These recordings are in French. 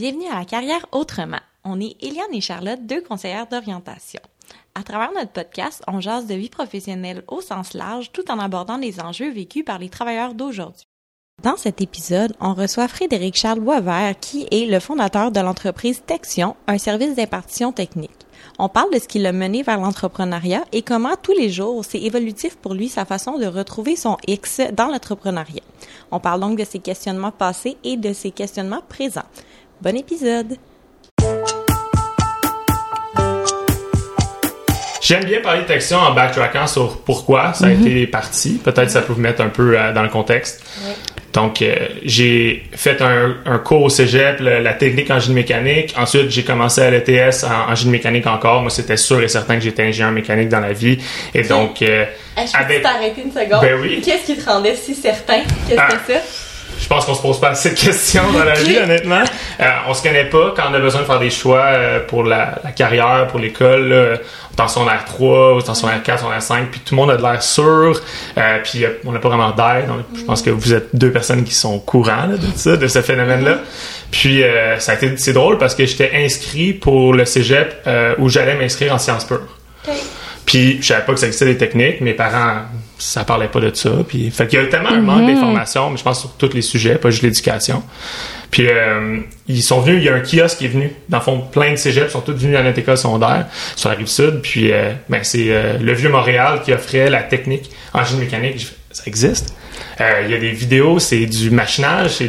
Bienvenue à la carrière autrement. On est Eliane et Charlotte, deux conseillères d'orientation. À travers notre podcast, on jase de vie professionnelle au sens large tout en abordant les enjeux vécus par les travailleurs d'aujourd'hui. Dans cet épisode, on reçoit Frédéric Charles Boisvert, qui est le fondateur de l'entreprise Tection, un service d'impartition technique. On parle de ce qui l'a mené vers l'entrepreneuriat et comment tous les jours c'est évolutif pour lui sa façon de retrouver son X dans l'entrepreneuriat. On parle donc de ses questionnements passés et de ses questionnements présents. Bon épisode! J'aime bien parler de en backtrackant sur pourquoi ça a été parti. Peut-être ça peut vous mettre un peu euh, dans le contexte. Donc, euh, j'ai fait un, un, cours au cégep, le- la technique en génie mécanique. Ensuite, j'ai commencé à l'ETS en, en génie mécanique encore. Moi, c'était sûr et certain que j'étais ingénieur mécanique dans la vie. Et donc, euh, que Avec- t'arrêter une seconde? Ben oui. Qu'est-ce qui te rendait si certain? Que Ah. c'était ça? Je pense qu'on se pose pas assez de questions dans la vie, honnêtement. Euh, on se connaît pas quand on a besoin de faire des choix euh, pour la, la carrière, pour l'école. là. On est en secondaire 3, ou en secondaire 4, secondaire 5, puis tout le monde a de l'air sûr. Euh, puis on n'a pas vraiment. Donc, Je pense que vous êtes deux personnes qui sont au courant là, de ça, de ce phénomène-là. Puis ça a été c'est drôle parce que j'étais inscrit pour le cégep où j'allais m'inscrire en sciences pures. Puis je savais pas que ça existait des techniques. Mes parents, ça parlait pas de ça. Puis fait qu'il y a tellement un manque d'informations, mais je pense sur tous les sujets, pas juste l'éducation. Puis euh, ils sont venus, il y a un kiosque qui est venu. Dans le fond, plein de cégeps sont tous venus à notre école secondaire sur la rive sud. Puis euh, ben, c'est euh, le vieux Montréal qui offrait la technique en génie mécanique. Ça existe? Il y a des vidéos, c'est du machinage,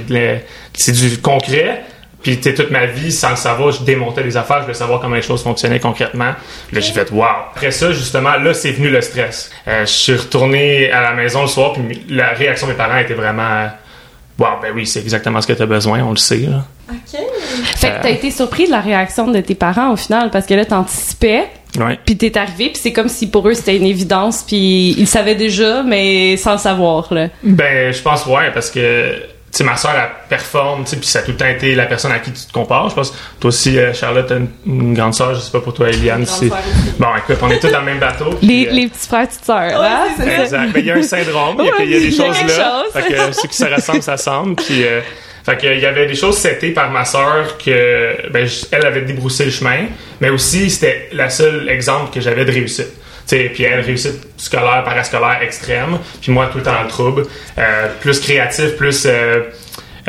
c'est du concret. Puis tu sais, toute ma vie, sans le savoir, je démontais des affaires, je voulais savoir comment les choses fonctionnaient concrètement. Là, j'ai fait wow. Après ça, justement, là, c'est venu le stress. Euh, je suis retourné à la maison le soir, puis la réaction de mes parents était vraiment euh, wow, ben oui, c'est exactement ce que tu as besoin, on le sait. Là. OK. Fait que t'as été surpris de la réaction de tes parents au final parce que là t'anticipais Ouais. puis t'es arrivé puis c'est comme si pour eux c'était une évidence puis ils savaient déjà mais sans le savoir là. Ben, je pense ouais, parce que sais, ma soeur, elle performe, tu sais, puis ça a tout le temps été la personne à qui tu te compares. Je pense, toi aussi, euh, Charlotte, t'as une, une grande soeur, je sais pas pour toi, Eliane. c'est-. Bon, écoute, on est tous dans le même bateau. Les, euh, les petits frères petites sœurs là, c'est c'est ça. Exact. Ben, il y a un syndrome. Il y a, il y a Ouais, des y a choses quelque là. chose. Fait que ceux qui se ressemblent, ça semble. Puis, euh, fait que, il y avait des choses setées par ma sœur que, ben, elle avait débroussé le chemin. Mais aussi, c'était la seule exemple que j'avais de réussite. Puis elle, réussite scolaire, parascolaire extrême. Puis moi, tout le temps le trouble. Euh, plus créatif, plus euh,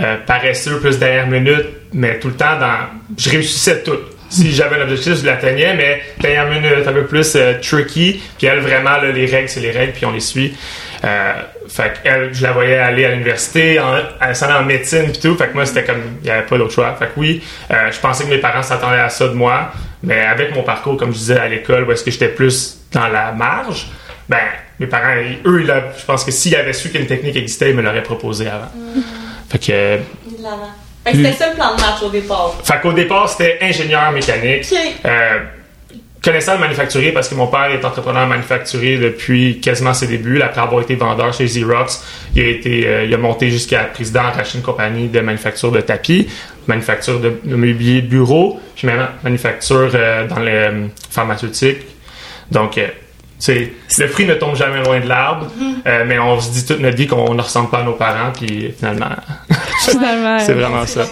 euh, paresseux, plus dernière minute. Mais tout le temps dans... Je réussissais tout. Si j'avais un objectif, je l'atteignais, mais dernière minute, un peu plus tricky. Puis elle, vraiment, les règles, c'est les règles, puis on les suit. Fait qu'elle, je la voyais aller à l'université, en, elle s'en en médecine puis tout. Fait que moi, c'était comme, il n'y avait pas d'autre choix. Fait que oui, je pensais que mes parents s'attendaient à ça de moi. Mais avec mon parcours, comme je disais à l'école, où est-ce que j'étais plus dans la marge, ben, mes parents, ils- eux, ils l'a- je pense que s'ils avaient su qu'une technique existait, ils me l'auraient proposé avant. Fait que, euh. Fait que c'était ça le plan de match au départ. fait qu'au départ, c'était ingénieur mécanique. OK. Euh, connaissant le manufacturier parce que mon père est entrepreneur manufacturier depuis quasiment ses débuts. Après avoir été vendeur chez Xerox, il a été, euh, il a monté jusqu'à président, racheté une compagnie de manufacture de tapis, manufacture de, de mobilier de bureau, puis même manufacture euh, dans le euh, pharmaceutique. Donc, euh, tu sais, le fruit ne tombe jamais loin de l'arbre, euh, mais on se dit toute notre vie qu'on ne ressemble pas à nos parents, puis finalement, Finalement. c'est vraiment ça.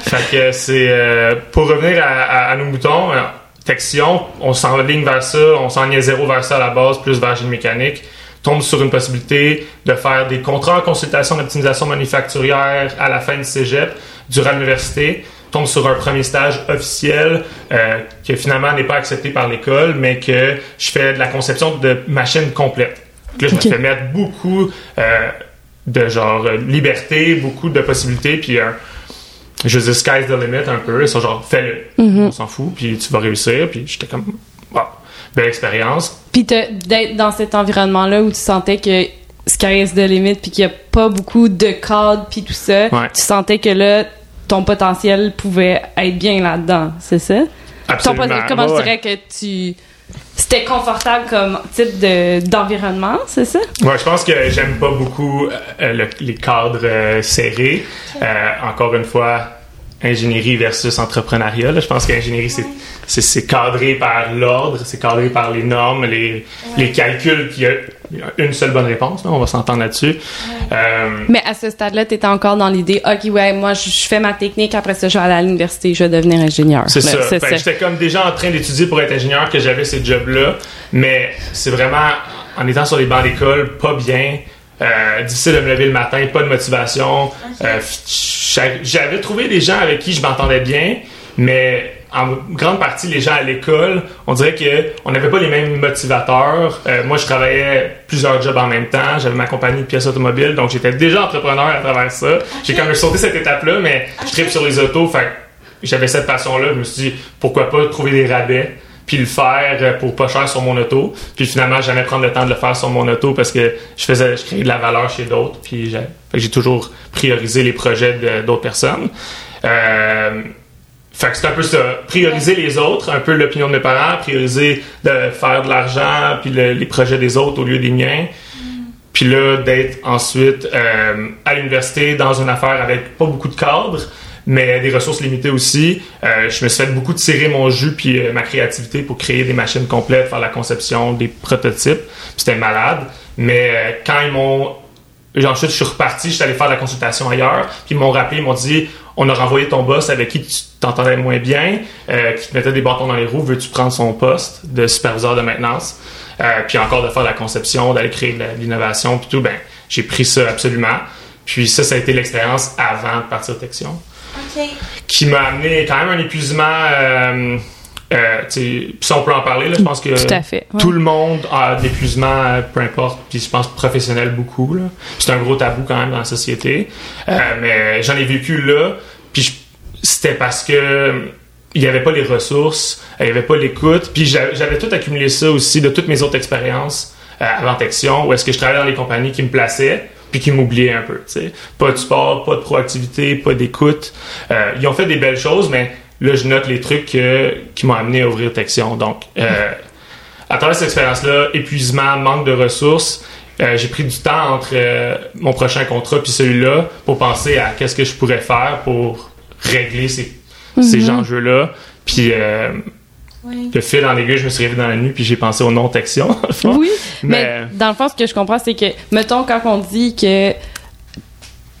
Fait que c'est euh, pour revenir à, à- à nos moutons, euh, Texion, on s'enligne vers ça, on s'enligne zéro vers ça à la base, plus vers génie mécanique, tombe sur une possibilité de faire des contrats en consultation d'optimisation manufacturière à la fin du cégep, durant l'université, tombe sur un premier stage officiel euh, que finalement n'est pas accepté par l'école, mais que je fais de la conception de machines complètes. Donc Là, je Ok. me fais mettre beaucoup euh, de genre euh, liberté, beaucoup de possibilités, puis je dis sky's the limit un peu. Ils sont genre, fais-le. On s'en fout, puis tu vas réussir. Puis j'étais comme, wow, belle expérience. Puis d'être dans cet environnement là où tu sentais que sky is the limit puis qu'il y a pas beaucoup de cadres puis tout ça, Ouais. tu sentais que là ton potentiel pouvait être bien là-dedans, c'est ça? Absolument. comment Ouais, je dirais que tu c'était confortable comme type de d'environnement, c'est ça? Ouais, je pense que j'aime pas beaucoup euh, le- les cadres euh, serrés. Euh, encore une fois, ingénierie versus entrepreneuriat. là. Je pense qu'ingénierie, c'est, c'est, c'est cadré par l'ordre, c'est cadré par les normes, les, les calculs. Puis, euh, une seule bonne réponse. On va s'entendre là-dessus. Euh, Mais à ce stade-là, tu étais encore dans l'idée, OK, ouais, moi, je je fais ma technique, après ça, je vais aller à l'université, je vais devenir ingénieur. C'est ça. Ça. J'étais comme déjà en train d'étudier pour être ingénieur que j'avais ces jobs-là, mais c'est vraiment en étant sur les bancs d'école, pas bien, euh, difficile de me lever le matin, pas de motivation. Euh, j'a- J'avais trouvé des gens avec qui je m'entendais bien, mais en grande partie, les gens à l'école, on dirait que on n'avait pas les mêmes motivateurs. Euh, moi, je travaillais plusieurs jobs en même temps. J'avais ma compagnie de pièces automobiles, donc j'étais déjà entrepreneur à travers ça. J'ai quand même sauté cette étape-là, mais je tripe sur les autos, fait j'avais cette passion-là. Je me suis dit, pourquoi pas trouver des rabais puis le faire pour pas cher sur mon auto. Puis finalement, jamais prendre le temps de le faire sur mon auto parce que je faisais, je créais de la valeur chez d'autres. Puis j'ai, toujours priorisé les projets d'autres personnes. Euh, fait que c'est un peu ça. Prioriser les autres, un peu l'opinion de mes parents, prioriser de faire de l'argent, puis le- les projets des autres au lieu des miens. Puis là, d'être ensuite euh, à l'université dans une affaire avec pas beaucoup de cadres, mais des ressources limitées aussi. Euh, je me suis fait beaucoup tirer mon jus puis euh, ma créativité pour créer des machines complètes, faire la conception, des prototypes. C'était malade. Mais quand ils m'ont et ensuite, je suis reparti, je suis allé faire la consultation ailleurs, puis ils m'ont rappelé, ils m'ont dit on a renvoyé ton boss avec qui tu t'entendais moins bien, euh, qui te mettait des bâtons dans les roues, veux-tu prendre son poste de superviseur de maintenance? Euh, Puis encore de faire la conception, d'aller créer de de l'innovation, puis tout, ben j'ai pris ça absolument. Puis ça, ça a été l'expérience avant de partir de Texion, OK. qui m'a amené quand même un épuisement. Euh, euh, ça, on peut en parler, là, je pense que Tout à fait. ouais. tout le monde a de l'épuisement, euh, peu importe, puis je pense professionnel beaucoup. C'est un gros tabou quand même dans la société. Euh, mais j'en ai vécu là, puis c'était parce que il n'y avait pas les ressources, il n'y avait pas l'écoute, puis j'a- j'avais tout accumulé ça aussi de toutes mes autres expériences euh, avant Texion, où est-ce que je travaillais dans les compagnies qui me plaçaient, puis qui m'oubliaient un peu. Pas de sport, pas de proactivité, pas d'écoute. Ils ont fait des belles choses, mais là, je note les trucs qui m'ont amené à ouvrir Texion. Donc, euh, à travers cette expérience-là, épuisement, manque de ressources, euh, j'ai pris du temps entre euh, mon prochain contrat puis celui-là pour penser à qu'est-ce que je pourrais faire pour régler ces, ces enjeux-là. Puis euh, Oui. le fil en aiguille, je me suis réveillé dans la nuit puis j'ai pensé dans le fond. Oui, mais, Mais- dans le fond, ce que je comprends, c'est que, mettons, quand on dit que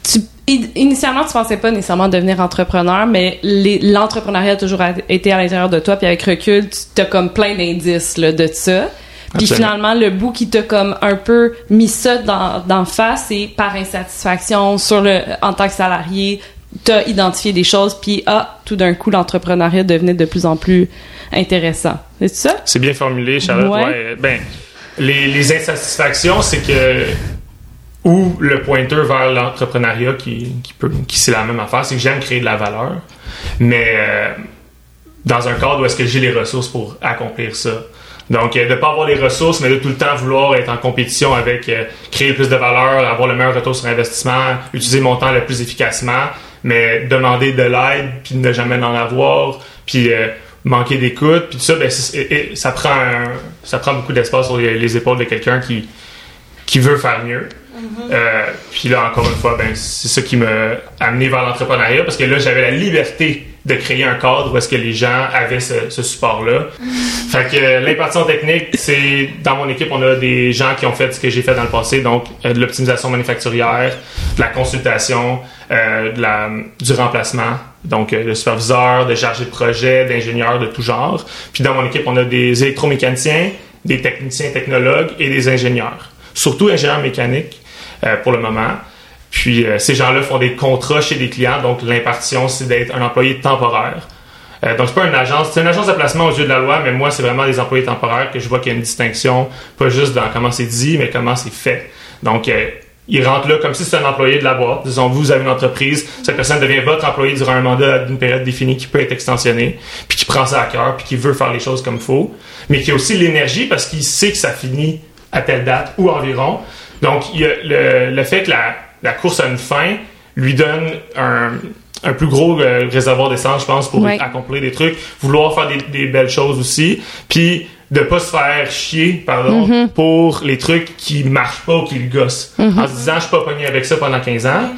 tu, initialement, tu pensais pas nécessairement devenir entrepreneur, mais l'entrepreneuriat a toujours été à l'intérieur de toi, puis avec recul, tu as comme plein d'indices là, de ça. Puis finalement, le bout qui t'a comme un peu mis ça dans, d'en face, c'est par insatisfaction sur le, en tant que salarié, t'as identifié des choses, puis ah, tout d'un coup, l'entrepreneuriat devenait de plus en plus intéressant. C'est ça? C'est bien formulé, Charlotte. Ouais. Ouais, ben, les, les insatisfactions, c'est que ou le pointeur vers l'entrepreneuriat qui, qui c'est la même affaire, c'est que j'aime créer de la valeur, mais euh, dans un cadre où est-ce que j'ai les ressources pour accomplir ça. Donc, euh, de pas avoir les ressources, mais de tout le temps vouloir être en compétition avec euh, créer plus de valeur, avoir le meilleur retour sur investissement, utiliser mon temps le plus efficacement, mais demander de l'aide, puis ne jamais en avoir, puis euh, manquer d'écoute, puis tout ça, c'est- et- et ça prend un- ça prend beaucoup d'espace sur les, les épaules de quelqu'un qui qui veut faire mieux. Euh, puis là, encore une fois, ben, c'est ça qui m'a amené vers l'entrepreneuriat parce que là, j'avais la liberté de créer un cadre où est-ce que les gens avaient ce, ce support-là. Fait que euh, l'impartition technique, c'est dans mon équipe, on a des gens qui ont fait ce que j'ai fait dans le passé, donc euh, de l'optimisation manufacturière, de la consultation, euh, de la, du remplacement, donc de superviseurs, de chargés de projet, d'ingénieurs de tout genre. Puis dans mon équipe, on a des électromécaniciens, des techniciens technologues et des ingénieurs. Surtout ingénieurs mécaniques pour le moment. Puis euh, ces gens-là font des contrats chez des clients, donc l'impartition, c'est d'être un employé temporaire. Euh, donc c'est pas une agence, c'est une agence de placement aux yeux de la loi, mais moi c'est vraiment des employés temporaires que je vois qu'il y a une distinction, pas juste dans comment c'est dit, mais comment c'est fait. Donc euh, ils rentrent là comme si c'était un employé de la boîte. Disons, vous avez une entreprise, cette personne devient votre employé durant un mandat d'une période définie qui peut être extensionné, puis qui prend ça à cœur, puis qui veut faire les choses comme il faut, mais qui a aussi l'énergie parce qu'il sait que ça finit à telle date ou environ. Donc, il y a le, le fait que la, la course a une fin lui donne un, un plus gros euh, réservoir d'essence, je pense, pour Ouais. accomplir des trucs, vouloir faire des, des belles choses aussi, puis de pas se faire chier, pardon, pour les trucs qui marchent pas ou qui le gossent. En se disant, je suis pas pogné avec ça pendant 15 ans,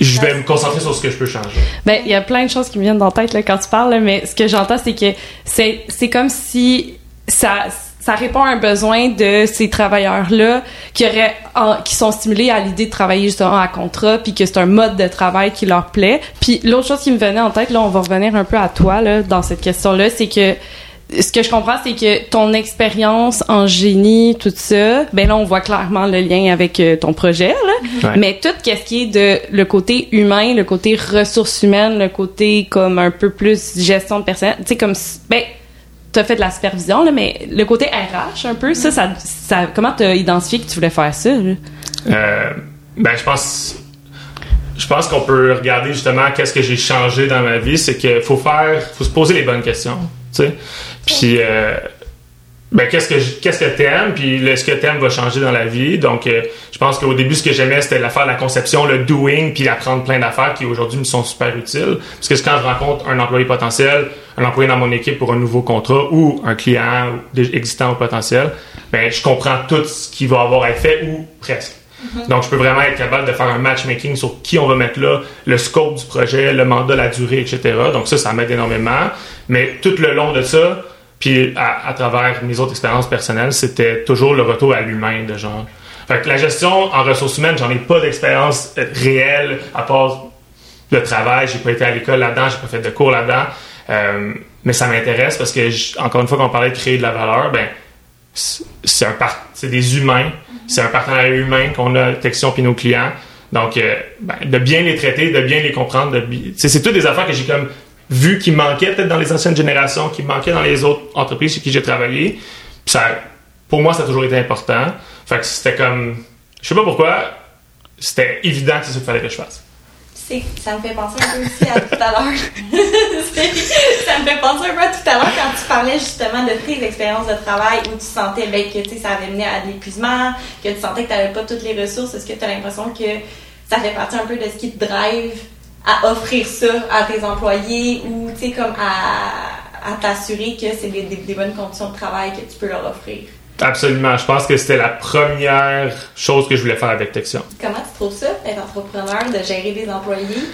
je vais me concentrer sur ce que je peux changer. Ben, il y a plein de choses qui me viennent dans la tête là, quand tu parles, là, mais ce que j'entends, c'est que c'est comme si ça, ça répond à un besoin de ces travailleurs-là qui auraient, qui sont stimulés à l'idée de travailler justement à contrat, puis que c'est un mode de travail qui leur plaît. Puis l'autre chose qui me venait en tête, là, on va revenir un peu à toi là dans cette question-là, c'est que ce que je comprends, c'est que ton expérience en génie, tout ça, ben là, on voit clairement le lien avec euh, ton projet, là. Mais tout ce qui est de le côté humain, le côté ressources humaines, le côté comme un peu plus gestion de personnel, tu sais, comme, ben, t'as fait de la supervision, là, mais le côté RH, un peu, ça, ça, comment t'as identifié que tu voulais faire ça? Euh, ben, je pense, je pense qu'on peut regarder justement qu'est-ce que j'ai changé dans ma vie, c'est qu'il faut faire, faut se poser les bonnes questions, tu sais. Puis, euh, ben, qu'est-ce que qu'est-ce que t'aimes, puis ce que t'aimes va changer dans la vie. Donc, euh, je pense qu'au début, ce que j'aimais, c'était la faire la conception, le doing, puis apprendre plein d'affaires qui aujourd'hui me sont super utiles. Parce que quand je rencontre un employé potentiel, un employé dans mon équipe pour un nouveau contrat ou un client existant ou potentiel, ben, je comprends tout ce qui va avoir fait ou presque. Mm-hmm. Donc, je peux vraiment être capable de faire un matchmaking sur qui on va mettre là, le scope du projet, le mandat, la durée, etc. Donc, ça, ça m'aide énormément. Mais tout le long de ça, puis à, travers mes autres expériences personnelles, c'était toujours le retour à l'humain de genre. Fait que la gestion en ressources humaines, j'en ai pas d'expérience réelle à part le travail. J'ai pas été à l'école là-dedans, j'ai pas fait de cours là-dedans. Euh, mais ça m'intéresse parce que, encore une fois, quand on parlait de créer de la valeur, ben c'est un c'est des humains, c'est un partenariat humain qu'on a Texion puis nos clients. Donc, euh, ben, de bien les traiter, de bien les comprendre, c'est toutes des affaires que j'ai comme vu qui manquait peut-être dans les anciennes générations, qui manquait dans les autres entreprises chez qui j'ai travaillé. ça, pour moi, ça a toujours été important. Fait que c'était comme, je sais pas pourquoi, c'était évident que c'est ce qu'il fallait que je fasse. Ça me fait penser un peu aussi à tout à l'heure. ça me fait penser un peu à tout à l'heure quand tu parlais justement de tes expériences de travail où tu sentais ben, que ça avait mené à de l'épuisement, que tu sentais que tu n'avais pas toutes les ressources. Est-ce que tu as l'impression que ça fait partie un peu de ce qui te drive à offrir ça à tes employés ou, tu sais, comme à, à t'assurer que c'est des, des, bonnes conditions de travail que tu peux leur offrir. Absolument. Je pense que c'était la première chose que je voulais faire avec Texion. Comment tu trouves ça, être entrepreneur, de gérer des employés?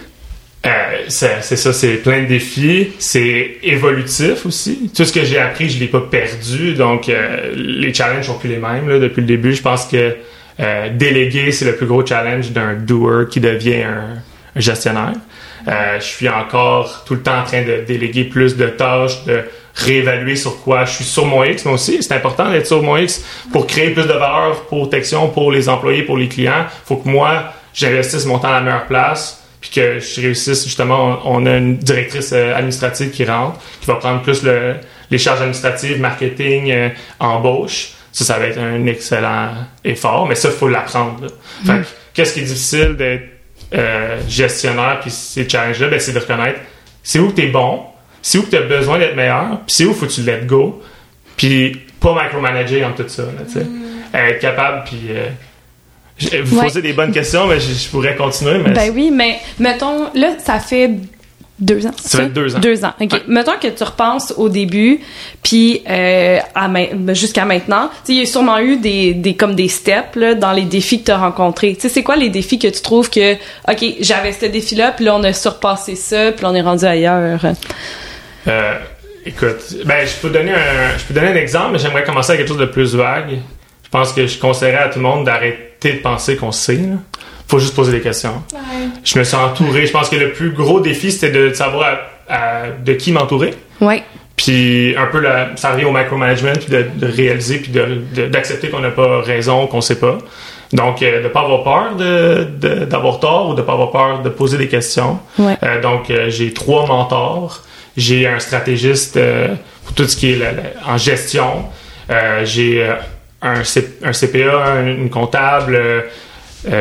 Euh, c'est ça, c'est plein de défis. C'est évolutif aussi. Tout ce que j'ai appris, je l'ai pas perdu. Donc, euh, les challenges sont plus les mêmes là, depuis le début. Je pense que euh, déléguer, c'est le plus gros challenge d'un doer qui devient un, gestionnaire. Euh, je suis encore tout le temps en train de déléguer plus de tâches, de réévaluer sur quoi je suis sur mon X, mais aussi c'est important d'être sur mon X pour créer plus de valeur pour Texion, pour les employés, pour les clients. faut que moi, j'investisse mon temps à la meilleure place, puis que je réussisse justement. On, a une directrice euh, administrative qui rentre, qui va prendre plus le, les charges administratives, marketing, euh, embauche. Ça, ça va être un excellent effort, mais ça, il faut l'apprendre. Fait qu'est-ce qui est difficile d'être euh, gestionnaire puis ces challenges-là, ben, c'est de reconnaître c'est où tu es bon, c'est où tu as besoin d'être meilleur, puis c'est où faut que tu let go, puis pas micromanager en tout ça. Là, mm. Être capable, puis. Euh, vous posez des bonnes questions, mais je, pourrais continuer. Mais ben oui, mais mettons, là, ça fait deux ans. Ça fait deux ans. Deux ans. OK. Mettons que tu repenses au début, puis euh, ben, jusqu'à maintenant, il y a sûrement eu des, des comme des steps là, dans les défis que tu as rencontrés. Tu sais, c'est quoi les défis que tu trouves que, OK, j'avais ce défi-là, puis là, on a surpassé ça, puis on est rendu ailleurs? Euh, écoute, ben, je peux donner un, je peux donner un exemple, mais j'aimerais commencer avec quelque chose de plus vague. Je pense que je conseillerais à tout le monde d'arrêter de penser qu'on sait. Là faut juste poser des questions. Je me suis entouré. Je pense que le plus gros défi, c'était de savoir de qui m'entourer. Ouais. Puis un peu, la, ça revient au micromanagement, puis de, réaliser, puis d'accepter qu'on n'a pas raison, qu'on sait pas. Donc, euh, de ne pas avoir peur d'avoir tort ou de ne pas avoir peur de poser des questions. Ouais. Euh, donc, euh, j'ai trois mentors. J'ai un stratégiste pour tout ce qui est en gestion. j'ai un, un, CPA, une comptable,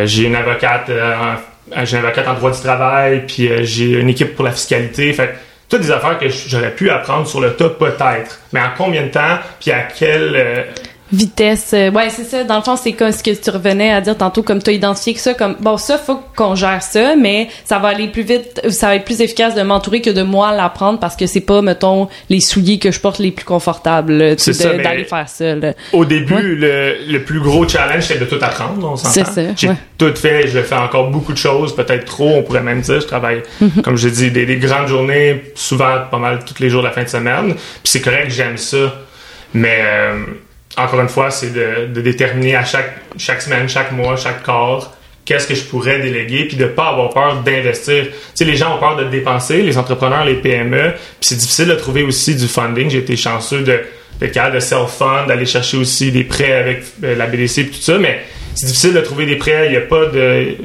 j'ai une avocate, euh, en, j'ai une avocate en droit du travail, puis euh, j'ai une équipe pour la fiscalité. Fait toutes des affaires que j'aurais pu apprendre sur le tas peut-être. Mais en combien de temps, puis à quel vitesse. Euh, ouais, c'est ça. Dans le fond, c'est comme ce que tu revenais à dire tantôt, comme tu as identifié que ça, comme bon, ça, faut qu'on gère ça, mais ça va aller plus vite, ça va être plus efficace de m'entourer que de moi l'apprendre parce que c'est pas, mettons, les souliers que je porte les plus confortables d'aller faire ça. Au début, le, le, plus gros challenge, c'est de tout apprendre, on s'entend. C'est ça. J'ai tout fait, je fais encore beaucoup de choses, peut-être trop, on pourrait même dire. Je travaille, mm-hmm. comme je dis, des, des grandes journées, souvent pas mal tous les jours de la fin de semaine. Puis c'est correct, j'aime ça. Mais euh, encore une fois, c'est de, de déterminer à chaque, chaque semaine, chaque mois, chaque corps, qu'est-ce que je pourrais déléguer, puis de pas avoir peur d'investir. Tu sais, les gens ont peur de dépenser, les entrepreneurs, les PME, puis c'est difficile de trouver aussi du funding. J'ai été chanceux de de de self-fund, d'aller chercher aussi des prêts avec euh, la BDC et tout ça, mais c'est difficile de trouver des prêts. Il n'y a pas de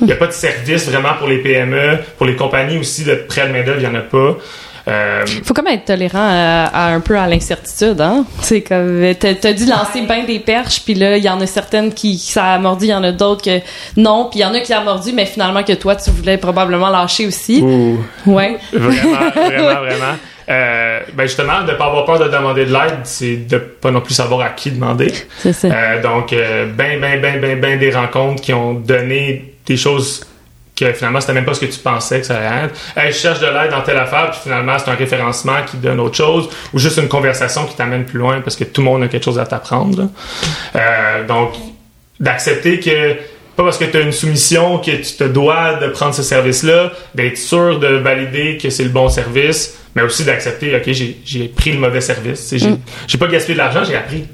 il n'y a pas de service vraiment pour les PME, pour les compagnies aussi de prêts de main-d'œuvre, il n'y en a pas. Euh, faut quand même être tolérant à, un peu à l'incertitude, hein. C'est comme t'as as dû lancer bien des perches, puis là il y en a certaines qui ça a mordu, il y en a d'autres que non, puis il y en a qui a mordu, mais finalement que toi tu voulais probablement lâcher aussi. Ouh. Ouais. Vraiment, vraiment, vraiment. Euh, ben justement, de pas avoir peur de demander de l'aide, c'est de pas non plus savoir à qui demander. C'est ça. Euh, donc, euh, ben, ben, ben, ben, ben des rencontres qui ont donné des choses que finalement c'était même pas ce que tu pensais que ça allait être. je cherche de l'aide dans telle affaire, puis finalement c'est un référencement qui donne autre chose, ou juste une conversation qui t'amène plus loin parce que tout le monde a quelque chose à t'apprendre. Euh, donc, d'accepter que pas parce que tu as une soumission que tu te dois de prendre ce service-là, d'être sûr de valider que c'est le bon service, mais aussi d'accepter, OK, j'ai pris le mauvais service. J'ai mm. pas gaspillé de l'argent, j'ai appris.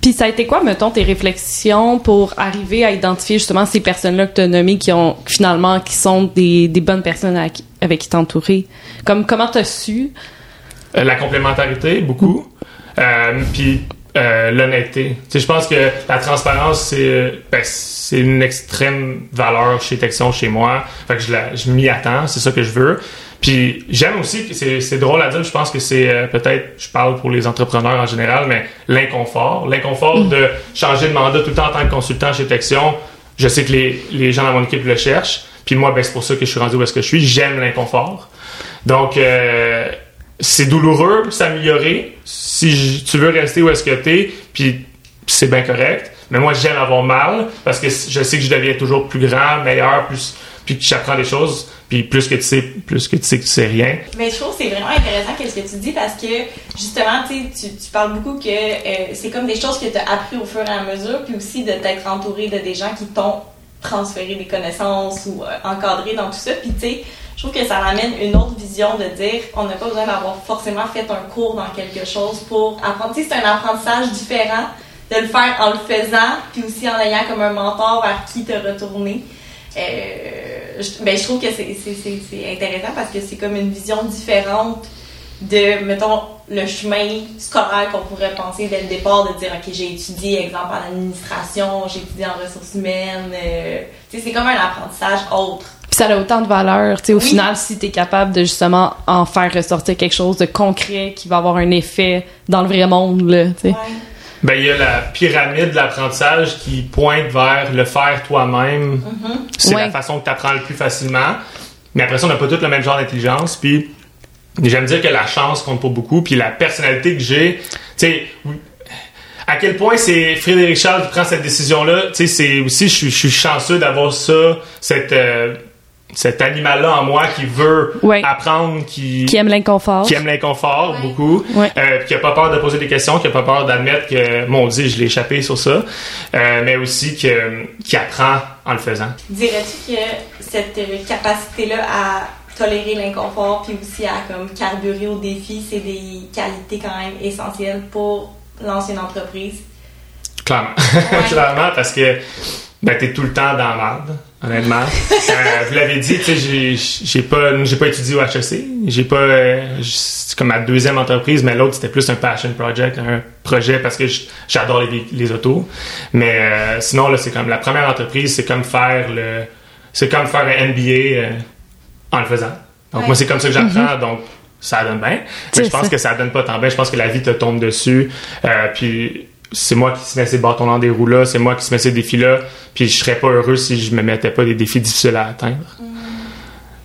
Puis ça a été quoi, mettons, tes réflexions pour arriver à identifier justement ces personnes-là que tu as nommées qui ont finalement, qui sont des, des bonnes personnes avec qui t'entourer? Comme, comment tu as su? Euh, la complémentarité, beaucoup. Euh, puis euh, l'honnêteté. Je pense que la transparence, c'est ben, c'est une extrême valeur chez Texion, chez moi. Fait que je, je m'y attends, c'est ça que je veux. Puis j'aime aussi, c'est drôle à dire, je pense que c'est euh, peut-être, je parle pour les entrepreneurs en général, mais l'inconfort. L'inconfort mm. de changer de mandat tout le temps en tant que consultant chez Texion. Je sais que les, les gens dans mon équipe le cherchent. Puis moi, ben, c'est pour ça que je suis rendu où est-ce que je suis. J'aime l'inconfort. Donc, euh, c'est douloureux s'améliorer. Si tu veux rester où est-ce que t'es, puis c'est bien correct. Mais moi, j'aime avoir mal parce que je sais que je deviens toujours plus grand, meilleur, plus puis que j'apprends des choses. Puis plus que tu sais, plus que tu sais que tu sais rien. Mais je trouve que c'est vraiment intéressant ce que tu dis parce que justement, tu, tu parles beaucoup que euh, c'est comme des choses que tu as appris au fur et à mesure, puis aussi de t'être entouré de des gens qui t'ont transféré des connaissances ou euh, encadré dans tout ça. Puis tu sais, je trouve que ça amène une autre vision de dire on n'a pas besoin d'avoir forcément fait un cours dans quelque chose pour apprendre. C'est un apprentissage différent de le faire en le faisant, puis aussi en ayant comme un mentor vers qui te retourner. Euh, je, ben, trouve que c'est intéressant parce que c'est comme une vision différente de, mettons, le chemin scolaire qu'on pourrait penser dès le départ, de dire, OK, j'ai étudié, exemple, en administration, j'ai étudié en ressources humaines. Euh, c'est comme un apprentissage autre. Puis ça a autant de valeur, tu sais, au final, si tu es capable de justement en faire ressortir quelque chose de concret qui va avoir un effet dans le vrai monde, là, tu sais. Ben, il y a la pyramide de l'apprentissage qui pointe vers le faire toi-même. Mm-hmm. C'est la façon que tu apprends le plus facilement. Mais après ça, on n'a pas tous le même genre d'intelligence. Puis, j'aime dire que la chance compte pas beaucoup. Puis, la personnalité que j'ai, tu sais, à quel point c'est Frédéric Charles qui prend cette décision-là. Tu sais, c'est aussi, je suis chanceux d'avoir ça, cette. Euh, cet animal-là en moi qui veut apprendre, qui, qui aime l'inconfort, qui aime l'inconfort beaucoup, euh, qui a pas peur de poser des questions, qui a pas peur d'admettre que mon Dieu, je l'ai échappé sur ça, euh, mais aussi que, qui apprend en le faisant. Dirais-tu que cette capacité-là à tolérer l'inconfort puis aussi à comme carburer au défi, c'est des qualités quand même essentielles pour lancer une entreprise? Clairement. Clairement, parce que ben, t'es tout le temps dans la honnêtement. euh, vous l'avez dit, tu sais, j'ai pas, j'ai pas étudié au HEC. J'ai pas, euh, c'est comme ma deuxième entreprise, mais l'autre c'était plus un passion project, un projet parce que j'adore les, les, autos. Mais euh, sinon là, c'est comme la première entreprise, c'est comme faire le, c'est comme faire un MBA en le faisant. Donc moi c'est comme ça que j'apprends. Mm-hmm. Donc ça donne bien. Mais je pense que ça donne pas tant bien. Je pense que la vie te tombe dessus. puis c'est moi qui se mets ces bâtons dans des roues-là, c'est moi qui se mets ces défis-là, puis je serais pas heureux si je me mettais pas des défis difficiles à atteindre. Mm.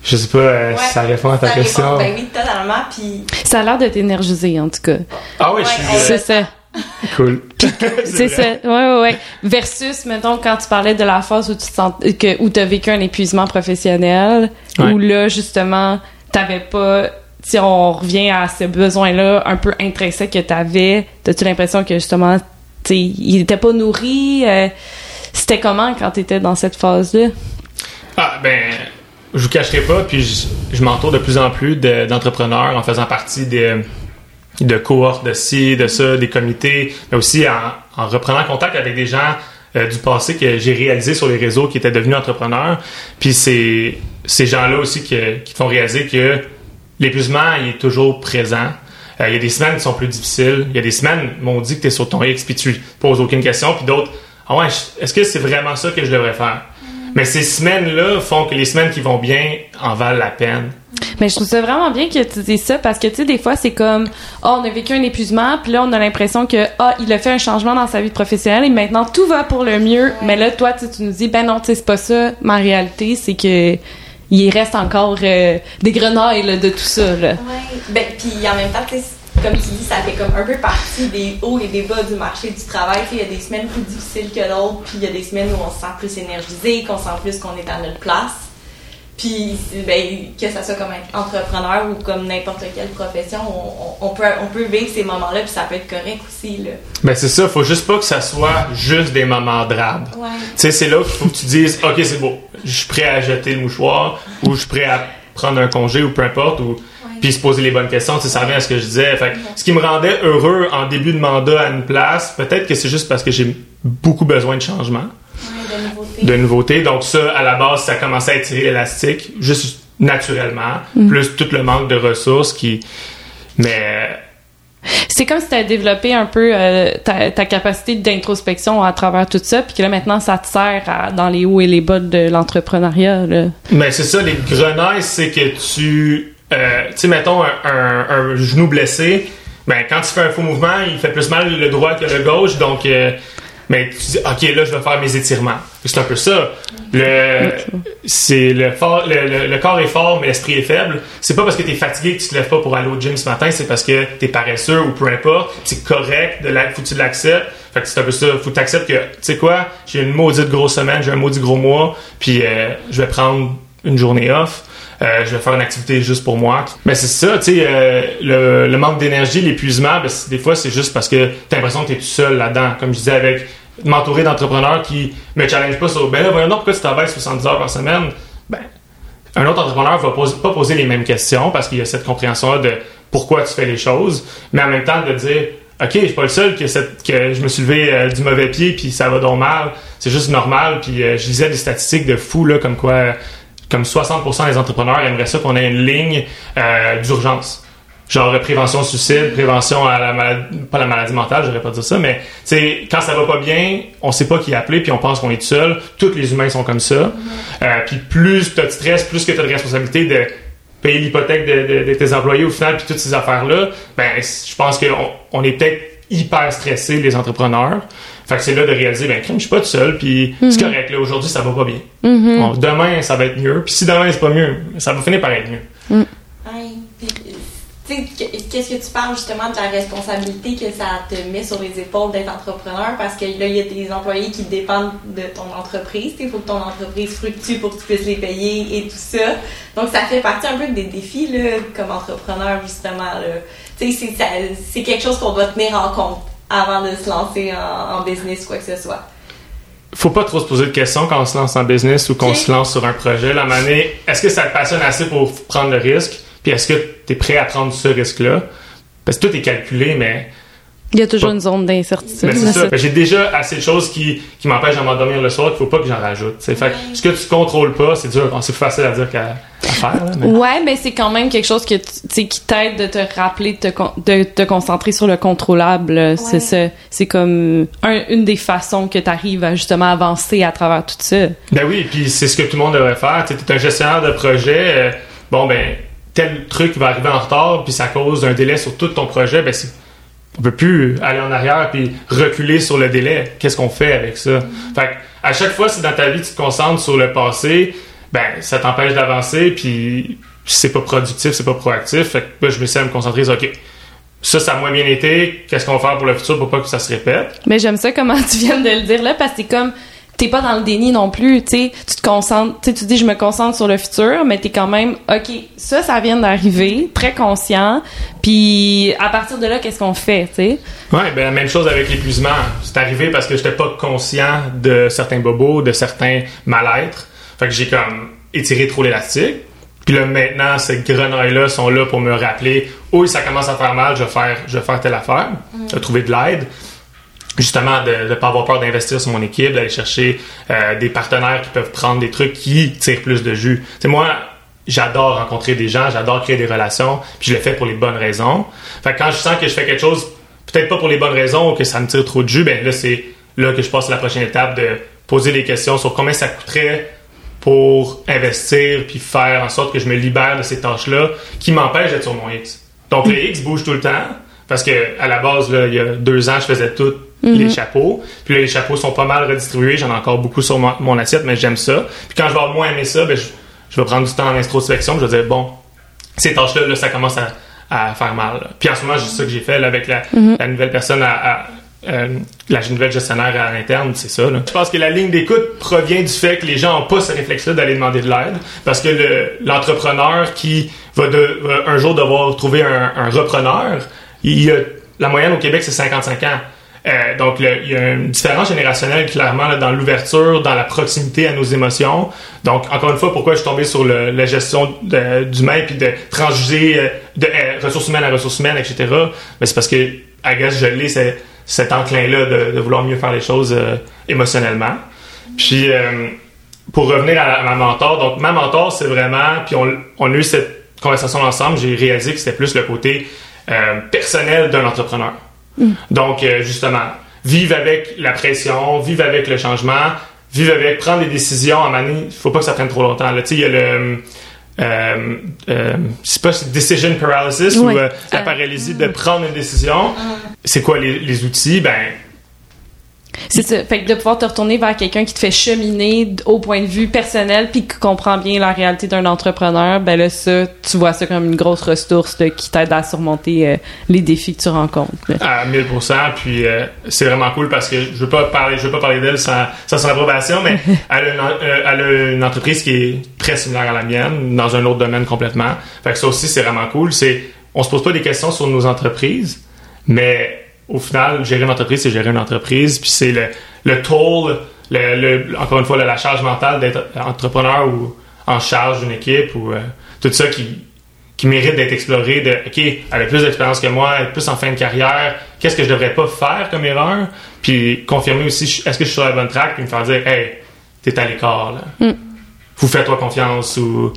Je sais pas euh, si ça répond à ta question. ben oui, totalement. Puis... Ça a l'air de t'énergiser, en tout cas. Ah oui, je suis... C'est ça. Cool. c'est ça. Ouais, ouais, ouais. Versus, mettons, quand tu parlais de la phase où tu sens, que, où t'as vécu un épuisement professionnel, où là, justement, t'avais pas si on revient à ce besoin-là un peu intrinsèque que tu avais, as-tu l'impression que justement il n'était pas nourri. Euh, c'était comment quand tu étais dans cette phase-là? Ah, ben, je vous cacherai pas, puis je, m'entoure de plus en plus d'entrepreneurs en faisant partie des, de cohortes de ci, de ça, des comités, mais aussi en, en reprenant contact avec des gens euh, du passé que j'ai réalisé sur les réseaux qui étaient devenus entrepreneurs. Puis c'est ces gens-là aussi qui, font réaliser que l'épuisement est toujours présent. Euh, il y a des semaines qui sont plus difficiles. Il y a des semaines, m'ont dit que tu es sur ton X puis tu poses aucune question. Puis d'autres, ah ouais, est-ce que c'est vraiment ça que je devrais faire? Mais ces semaines-là font que les semaines qui vont bien en valent la peine. Mais je trouve ça vraiment bien que tu dises ça parce que tu sais des fois c'est comme oh, on a vécu un épuisement puis là on a l'impression que ah il a fait un changement dans sa vie professionnelle et maintenant tout va pour le mieux mais là toi tu nous dis ben non tu sais c'est pas ça ma réalité c'est que il reste encore euh, des grenailles là, de tout ça là. Ouais. Ben puis en même temps comme tu dis, ça fait comme un peu partie des hauts et des bas du marché du travail. Il y a des semaines plus difficiles que d'autres, puis il y a des semaines où on se sent plus énergisé, qu'on sent plus qu'on est à notre place. Puis, ben, que ce soit comme entrepreneur ou comme n'importe quelle profession, on, on, peut, on peut vivre ces moments-là, puis ça peut être correct aussi. Là. Ben, c'est ça, faut juste pas que ça soit juste des moments drabes. Ouais. Tu sais, c'est là qu'il faut que tu dises, OK, c'est beau, je suis prêt à jeter le mouchoir, ou je suis prêt à prendre un congé, ou peu importe, ou puis se poser les bonnes questions. Tu sais, ça revient à ce que je disais. Fait, ce qui me rendait heureux en début de mandat à une place, peut-être que c'est juste parce que j'ai beaucoup besoin de changement. De nouveautés. De nouveautés. Donc ça, à la base, ça commençait à étirer l'élastique, juste naturellement, plus tout le manque de ressources qui... Mais... C'est comme si tu as développé un peu euh, ta, ta, capacité d'introspection à travers tout ça, puis que là maintenant ça te sert à, dans les hauts et les bas de l'entrepreneuriat. Mais c'est ça, les grenailles, c'est que tu euh, tu sais, mettons un, un, un, genou blessé, ben quand tu fais un faux mouvement, il fait plus mal le droit que le gauche, donc euh, mais tu dis ok là je vais faire mes étirements. C'est un peu ça. Le c'est le, fort, le, le, corps est fort mais l'esprit est faible. C'est pas parce que tu es fatigué que tu te lèves pas pour aller au gym ce matin, c'est parce que tu es paresseux ou peu importe. C'est correct, de la, faut que tu l'acceptes. Fait que c'est un peu ça. Faut que tu acceptes que tu sais quoi, j'ai une maudite grosse semaine, j'ai un maudit gros mois, puis euh, je vais prendre une journée off. Euh, je vais faire une activité juste pour moi. Mais c'est ça, tu sais, euh, le, manque d'énergie, l'épuisement, ben, des fois, c'est juste parce que tu as l'impression que tu es tout seul là-dedans. Comme je disais, avec m'entourer d'entrepreneurs qui me challenge pas sur, ben là, voyons pourquoi tu travailles 70 heures par semaine? Ben, un autre entrepreneur va pose, pas poser les mêmes questions parce qu'il y a cette compréhension-là de pourquoi tu fais les choses, mais en même temps de dire, OK, je suis pas le seul que, je me suis levé euh, du mauvais pied puis ça va donc mal. C'est juste normal. Puis je lisais des statistiques de fou là, comme quoi comme 60% des entrepreneurs aimeraient ça qu'on ait une ligne euh, d'urgence. Genre prévention suicide, prévention à la maladie, pas la maladie mentale, j'aurais pas dire ça, mais c'est quand ça va pas bien, on sait pas qui appeler puis on pense qu'on est tout seul. Tous les humains sont comme ça. Mm-hmm. Euh, puis plus tu as de stress, plus que tu as de responsabilité de payer l'hypothèque de, de, tes employés au final puis toutes ces affaires là, ben je pense qu'on on est peut-être hyper stressés les entrepreneurs. Fait que c'est là de réaliser, ben, crème, je suis pas tout seul, puis c'est mhm. correct, là, aujourd'hui, ça va pas bien. Mhm. demain, ça va être mieux, puis si demain, c'est pas mieux, ça va finir par être mieux. Qu'est-ce que tu parles justement de la responsabilité que ça te met sur les épaules d'être entrepreneur? Parce que là, il y a des employés qui dépendent de ton entreprise. Il faut que ton entreprise fructue pour que tu puisses les payer et tout ça. Donc, ça fait partie un peu des défis là, comme entrepreneur, justement. C'est quelque chose qu'on doit tenir en compte avant de se lancer en, en business, quoi que ce soit faut pas trop se poser de questions quand on se lance en business ou qu'on se lance sur un projet. La manée, est-ce que ça te passionne assez pour prendre le risque? Puis est-ce que tu es prêt à prendre ce risque-là? Parce que tout est calculé, mais il y a toujours une zone d'incertitude. Mais c'est ça. J'ai déjà assez de choses qui, qui m'empêchent de m'endormir le soir qu'il faut pas que j'en rajoute. Fait que ce que tu contrôles pas, c'est dur. C'est facile à dire qu'à faire. mais... Ouais, mais c'est quand même quelque chose que qui t'aide de te rappeler de te, de te concentrer sur le contrôlable. C'est ça. C'est comme une des façons que tu arrives à justement avancer à travers tout ça. Ben oui, puis c'est ce que tout le monde devrait faire. Tu es un gestionnaire de projet. Euh, bon, ben, tel truc va arriver en retard, puis ça cause un délai sur tout ton projet. Ben, on peut plus aller en arrière puis reculer sur le délai. Qu'est-ce qu'on fait avec ça? Fait à chaque fois, si dans ta vie tu te concentres sur le passé, ben ça t'empêche d'avancer puis c'est pas productif, c'est pas proactif. Fait que je me suis à me concentrer sur OK. Ça, ça a moins bien été. Qu'est-ce qu'on va faire pour le futur pour pas que ça se répète? Mais j'aime ça comment tu viens de le dire là, parce que c'est comme t'es pas dans le déni non plus, tu sais, tu te concentres, tu dis je me concentre sur le futur, mais t'es quand même, ok, ça, ça vient d'arriver, très conscient, puis à partir de là, qu'est-ce qu'on fait, tu sais? Ouais, ben la même chose avec l'épuisement. C'est arrivé parce que j'étais pas conscient de certains bobos, de certains mal-être, fait que j'ai comme étiré trop l'élastique, Puis là, maintenant, ces grenouilles-là sont là pour me rappeler, oui, ça commence à faire mal, je vais faire, je vais faire telle affaire, de trouver de l'aide. Justement, de ne pas avoir peur d'investir sur mon équipe, d'aller chercher euh, des partenaires qui peuvent prendre des trucs qui tirent plus de jus. C'est moi, j'adore rencontrer des gens, j'adore créer des relations, puis je le fais pour les bonnes raisons. Fait que quand je sens que je fais quelque chose, peut-être pas pour les bonnes raisons ou que ça me tire trop de jus, ben là, c'est là que je passe à la prochaine étape de poser des questions sur combien ça coûterait pour investir puis faire en sorte que je me libère de ces tâches-là qui m'empêchent d'être sur mon X. Donc le X bouge tout le temps parce que à la base il y a deux ans je faisais tous les chapeaux puis là, les chapeaux sont pas mal redistribués j'en ai encore beaucoup sur mon, mon assiette mais j'aime ça puis quand je vais moins aimer ça ben, je, je, vais prendre du temps en introspection je vais dire bon ces tâches là, là ça commence à, à faire mal là. puis en ce moment c'est ça que j'ai fait là, avec la, la, nouvelle personne à, à euh, la nouvelle gestionnaire à l'interne, c'est ça. Là. Je pense que la ligne d'écoute provient du fait que les gens n'ont pas ce réflexe-là d'aller demander de l'aide, parce que l'entrepreneur qui va, de, va, un jour devoir trouver un, un repreneur, il a, la moyenne au Québec c'est 55 ans. Euh, donc, il y a une différence générationnelle clairement dans l'ouverture, dans la proximité à nos émotions. Donc, encore une fois, pourquoi je suis tombé sur la gestion d'humain puis de transjuger euh, de euh, ressources humaines à ressources humaines, etc. Mais c'est parce que, à guess, je l'ai, cet enclin-là de, vouloir mieux faire les choses euh, émotionnellement. Puis, pour revenir à, ma mentor, donc ma mentor, c'est vraiment, puis on, a eu cette conversation ensemble, j'ai réalisé que c'était plus le côté personnel d'un entrepreneur. Mm. Donc, euh, justement, vivre avec la pression, vivre avec le changement, vivre avec, prendre des décisions à il faut pas que ça prenne trop longtemps. Tu sais, il y a le euh, euh, c'est pas decision paralysis oui. ou euh, la paralysie de prendre une décision. C'est quoi les, les, outils? Ben. C'est ça. Fait que de pouvoir te retourner vers quelqu'un qui te fait cheminer au point de vue personnel puis qui comprend bien la réalité d'un entrepreneur, ben là, ça, tu vois ça comme une grosse ressource là, qui t'aide à surmonter euh, les défis que tu rencontres. Là. À 1000%. Puis euh, c'est vraiment cool parce que je veux pas parler, je veux pas parler d'elle sans, sans son approbation, mais elle, a une, euh, elle a une entreprise qui est très similaire à la mienne dans un autre domaine complètement. Fait que ça aussi, c'est vraiment cool. C'est, on se pose pas des questions sur nos entreprises, mais au final, gérer une entreprise, c'est gérer une entreprise, puis c'est le, le toll, le, le, encore une fois, la charge mentale d'être entrepreneur ou en charge d'une équipe ou euh, tout ça qui, qui mérite d'être exploré de OK, elle a plus d'expérience que moi, elle est plus en fin de carrière, qu'est-ce que je devrais pas faire comme erreur, puis confirmer aussi est-ce que je suis sur la bonne track, puis me faire dire Hey, t'es à l'écart là. Mm. Vous faites-toi confiance ou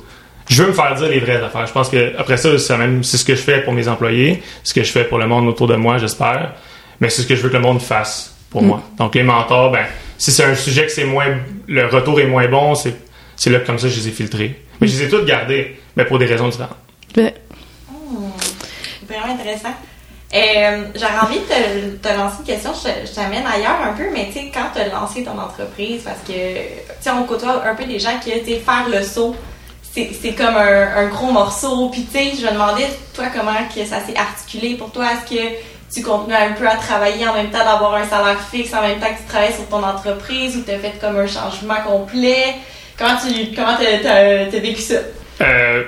je veux me faire dire les vraies affaires. Je pense que après ça, c'est même c'est ce que je fais pour mes employés, ce que je fais pour le monde autour de moi, j'espère. Mais c'est ce que je veux que le monde fasse pour mm. moi. Donc les mentors, ben si c'est un sujet que c'est moins le retour est moins bon, c'est c'est là que comme ça je les ai filtrés. Mais je les ai toutes gardés, mais pour des raisons différentes. Ben. Oh, vraiment intéressant. Euh, J'aurais envie de te, te, lancer une question, je, je t'amène ailleurs un peu, mais tu sais, quand tu as lancé ton entreprise, parce que, tu sais, on côtoie un peu des gens qui, tu sais, faire le saut, c'est comme un, un, gros morceau. Puis tu sais, je me demandais, toi, comment que ça s'est articulé pour toi? Est-ce que tu continues un peu à travailler en même temps d'avoir un salaire fixe, en même temps que tu travailles sur ton entreprise ou tu as fait comme un changement complet? Comment tu comment as, vécu ça? Euh,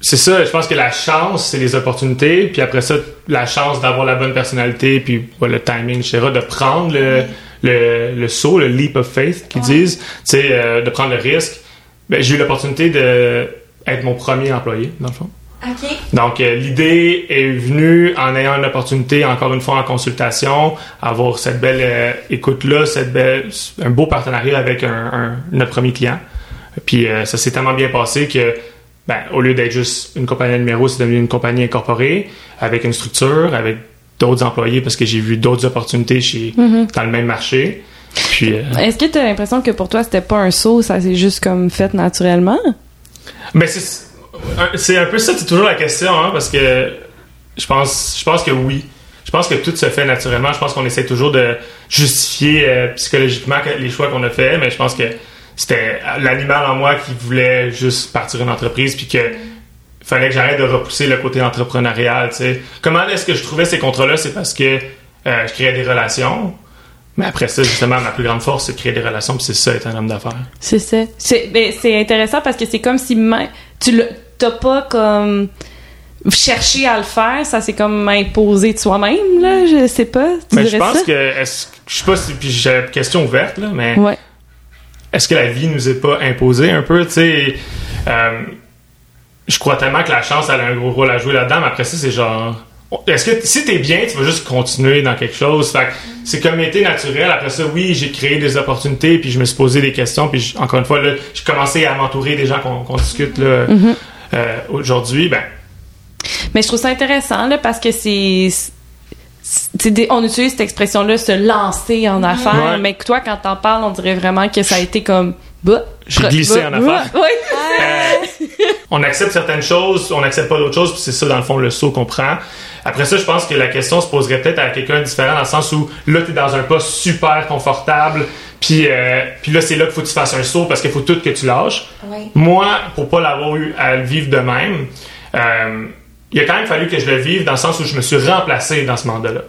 c'est ça, je pense que la chance, c'est les opportunités, puis après ça, la chance d'avoir la bonne personnalité, puis ouais, le timing, etc., de prendre le, oui. le, le, saut, le leap of faith qu'ils ouais. disent, tu sais, euh, de prendre le risque ben, j'ai eu l'opportunité d'être mon premier employé, dans le fond. Okay. Donc, euh, l'idée est venue en ayant une opportunité, encore une fois, en consultation, avoir cette belle euh, écoute-là, cette belle, un beau partenariat avec un, un, notre premier client. Puis, euh, ça s'est tellement bien passé que, ben, au lieu d'être juste une compagnie de numéro, c'est devenu une compagnie incorporée, avec une structure, avec d'autres employés, parce que j'ai vu d'autres opportunités chez, mm -hmm. dans le même marché. Puis, euh... Est-ce que tu as l'impression que pour toi, c'était pas un saut, ça s'est juste comme fait naturellement? Ben, c'est un peu ça, c'est toujours la question, hein, parce que je pense, je pense que oui. Je pense que tout se fait naturellement. Je pense qu'on essaie toujours de justifier euh, psychologiquement les choix qu'on a fait, mais je pense que c'était l'animal en moi qui voulait juste partir une entreprise, puis que fallait que j'arrête de repousser le côté entrepreneurial. Comment est-ce que je trouvais ces contrats-là? C'est parce que euh, je créais des relations mais après ça, justement, ma plus grande force, c'est de créer des relations, puis c'est ça, être un homme d'affaires. C'est ça. C'est ben, intéressant parce que c'est comme si tu t'as pas comme cherché à le faire, ça c'est comme imposé de soi-même, là, je sais pas. Tu mais je pense ça? que, est-ce, je sais pas si, puis j'ai une question ouverte, là, mais ouais. est-ce que la vie nous est pas imposée un peu, tu sais, euh, je crois tellement que la chance elle a un gros rôle à jouer là-dedans, mais après ça, c'est genre. Est-ce que si t'es bien, tu vas juste continuer dans quelque chose? Fait que c'est comme été naturel. Après ça, oui, j'ai créé des opportunités, puis je me suis posé des questions, puis encore une fois, là, j'ai commencé à m'entourer des gens qu'on qu'on discute là, euh, aujourd'hui. Ben, Mais je trouve ça intéressant là, parce que c'est. c'est des- on utilise cette expression-là, se lancer en affaires, Ouais. mais que toi, quand t'en parles, on dirait vraiment que ça a été comme. bah, J'ai bah, glissé bah, en affaires. bah, Oui. Euh, on accepte certaines choses, on n'accepte pas d'autres choses, puis c'est ça, dans le fond, le saut qu'on prend. Après ça, je pense que la question se poserait peut-être à quelqu'un différent, dans le sens où là, tu es dans un poste super confortable, puis, euh, puis là, c'est là qu'il faut que tu fasses un saut parce qu'il faut tout que tu lâches. Oui. Moi, pour pas l'avoir eu à le vivre de même, euh, il a quand même fallu que je le vive dans le sens où je me suis remplacé dans ce mandat-là.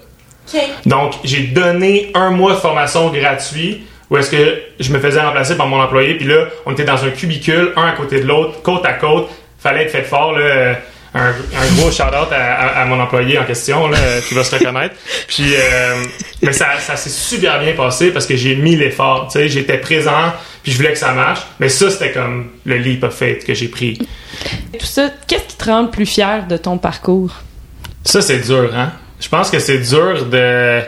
Donc, j'ai donné un mois de formation gratuit où est-ce que je me faisais remplacer par mon employé. Puis là, on était dans un cubicule, un à côté de l'autre, côte à côte. Fallait être fait fort, là. Un, un gros shout-out à, à- à mon employé en question, là, qui va se reconnaître. Puis, euh, mais ça, ça s'est super bien passé parce que j'ai mis l'effort. Tu sais, j'étais présent, puis je voulais que ça marche. Mais ça, c'était comme le leap of faith que j'ai pris. Tout ça, qu'est-ce qui te rend le plus fier de ton parcours? Ça, c'est dur, hein? Je pense que c'est dur de,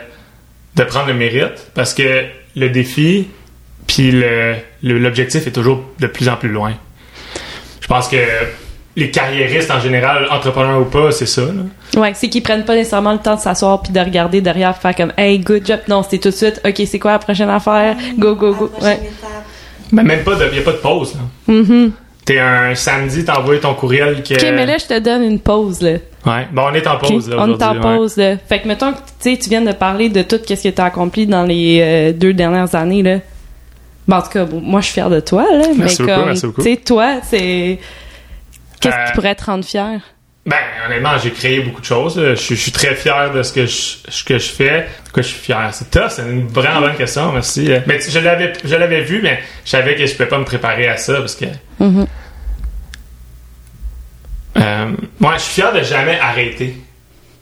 de prendre le mérite parce que le défi puis le- le- l'objectif est toujours de plus en plus loin. Je pense que les carriéristes en général, entrepreneurs ou pas, c'est ça. là. Ouais, c'est qu'ils prennent pas nécessairement le temps de s'asseoir puis de regarder derrière faire comme hey good job non c'était tout de suite ok c'est quoi la prochaine affaire? Go go go La ouais. Mais même pas de, y a pas de pause. là. Mhm. T'es un samedi, t'envoies ton courriel que. ok mais là je te donne une pause là Ouais. Bon, on est en pause là on est en ouais. pause là fait que mettons que tu sais tu viens de parler de tout qu'est-ce que t'as accompli dans les euh, deux dernières années là Bon, en tout cas bon, moi je suis fière de toi là Merci mais beaucoup, comme merci beaucoup. tu sais toi c'est qu'est-ce Euh, qui pourrait te rendre fier? Ben, honnêtement, j'ai créé beaucoup de choses. Je, suis- je suis très fier de ce que je, que je fais. Pourquoi je suis fier? C'est tough, c'est une vraiment bonne question, merci. Euh, Mais tu- je l'avais, je l'avais vu, mais je savais que je pouvais pas me préparer à ça parce que. Mhm. Euh, moi, je suis fier de jamais arrêter.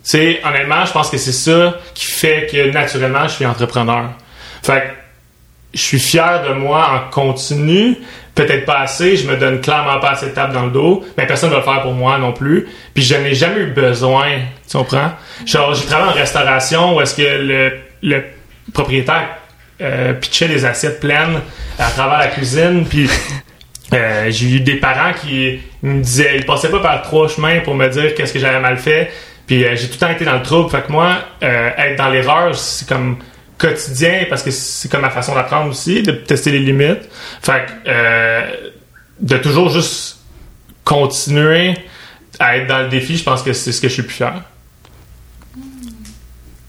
C'est honnêtement, je pense que c'est ça qui fait que naturellement, je suis entrepreneur. Fait que je suis fier de moi en continu. Peut-être pas assez, je me donne clairement pas assez de tape dans le dos, mais personne ne va le faire pour moi non plus. Puis je n'ai jamais eu besoin, tu comprends? Genre, j'ai travaillé en restauration où est-ce que le, propriétaire euh, pitchait des assiettes pleines à travers la cuisine, puis euh, j'ai eu des parents qui me disaient, ils passaient pas par trois chemins pour me dire qu'est-ce que j'avais mal fait. Puis euh, j'ai tout le temps été dans le trouble. Fait que moi, être dans l'erreur, c'est comme quotidien parce que c'est comme ma façon d'apprendre aussi, de tester les limites. Fait que euh, de toujours juste continuer à être dans le défi, je pense que c'est ce que je suis plus fier.